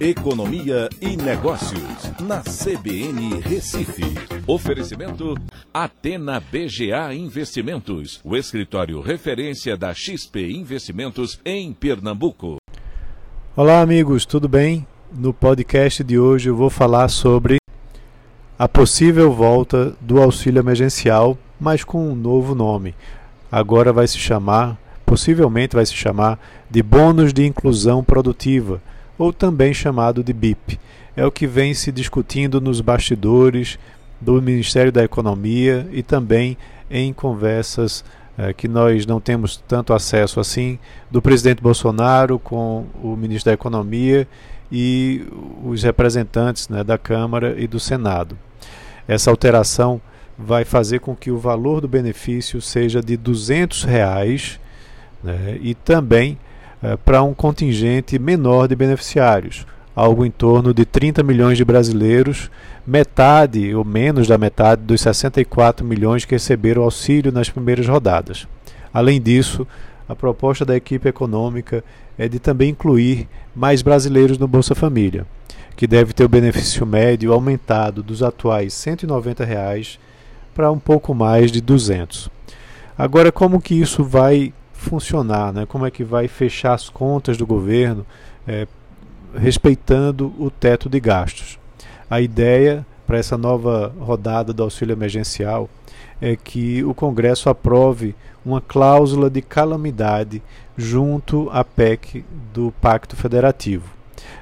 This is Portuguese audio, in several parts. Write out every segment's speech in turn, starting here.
Economia e Negócios, na CBN Recife. Oferecimento Atena BGA Investimentos, o escritório referência da XP Investimentos em Pernambuco. Olá, amigos, tudo bem? No podcast de hoje eu vou falar sobre a possível volta do auxílio emergencial, mas com um novo nome. Agora vai se chamar, possivelmente vai se chamar, de bônus de inclusão produtiva ou também chamado de BIP. É o que vem se discutindo nos bastidores do Ministério da Economia e também em conversas eh, que nós não temos tanto acesso assim do presidente Bolsonaro com o ministro da Economia e os representantes né, da Câmara e do Senado. Essa alteração vai fazer com que o valor do benefício seja de 200 reais, né, e também eh, para um contingente menor de beneficiários, algo em torno de 30 milhões de brasileiros, metade ou menos da metade dos 64 milhões que receberam auxílio nas primeiras rodadas. Além disso, a proposta da equipe econômica é de também incluir mais brasileiros no Bolsa Família, que deve ter o benefício médio aumentado dos atuais 190 reais para um pouco mais de 200. Agora, como que isso vai funcionar, né? como é que vai fechar as contas do governo, é, respeitando o teto de gastos. A ideia para essa nova rodada do auxílio emergencial é que o Congresso aprove uma cláusula de calamidade junto à PEC do Pacto Federativo.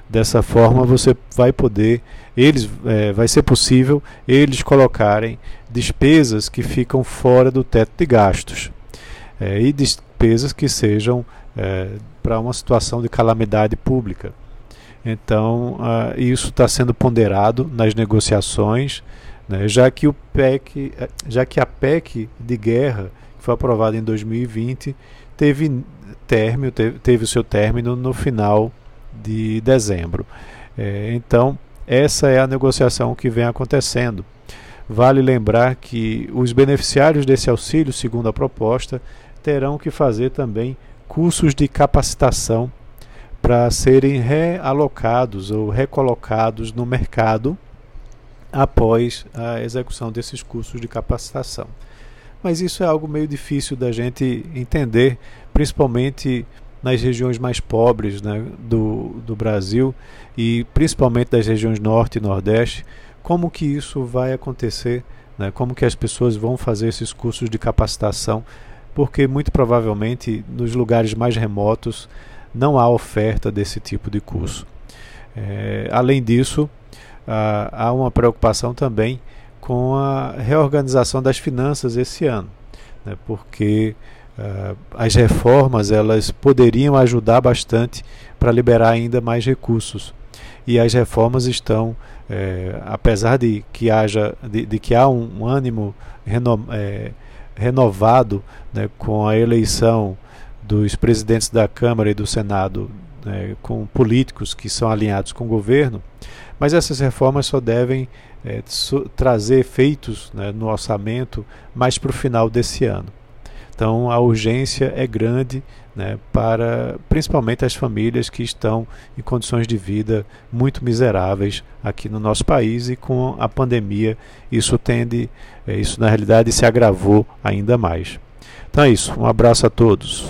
Dessa forma, você vai poder, eles, é, vai ser possível eles colocarem despesas que ficam fora do teto de gastos é, e despesas que sejam é, para uma situação de calamidade pública. Então, isso está sendo ponderado nas negociações, né, já, que o PEC, é, já que a PEC de guerra, que foi aprovada em 2020, teve, término, teve, teve o seu término no final de dezembro. É, então, essa é a negociação que vem acontecendo. Vale lembrar que os beneficiários desse auxílio, segundo a proposta, terão que fazer também cursos de capacitação para serem realocados ou recolocados no mercado após a execução desses cursos de capacitação. Mas isso é algo meio difícil da gente entender, principalmente nas regiões mais pobres né, do, do Brasil e principalmente das regiões norte e nordeste, como que isso vai acontecer, né, como que as pessoas vão fazer esses cursos de capacitação porque muito provavelmente nos lugares mais remotos não há oferta desse tipo de curso. É, além disso, há uma preocupação também com a reorganização das finanças esse ano, né, porque uh, as reformas elas poderiam ajudar bastante para liberar ainda mais recursos e as reformas estão é, apesar de que haja de, de que há um, um ânimo reno, é, renovado né, com a eleição dos presidentes da Câmara e do Senado né, com políticos que são alinhados com o governo, mas essas reformas só devem é, trazer efeitos né, no orçamento mais para o final desse ano. Então a urgência é grande né, para principalmente as famílias que estão em condições de vida muito miseráveis aqui no nosso país e com a pandemia isso tende, é, isso na realidade se agravou ainda mais. Então é isso, um abraço a todos.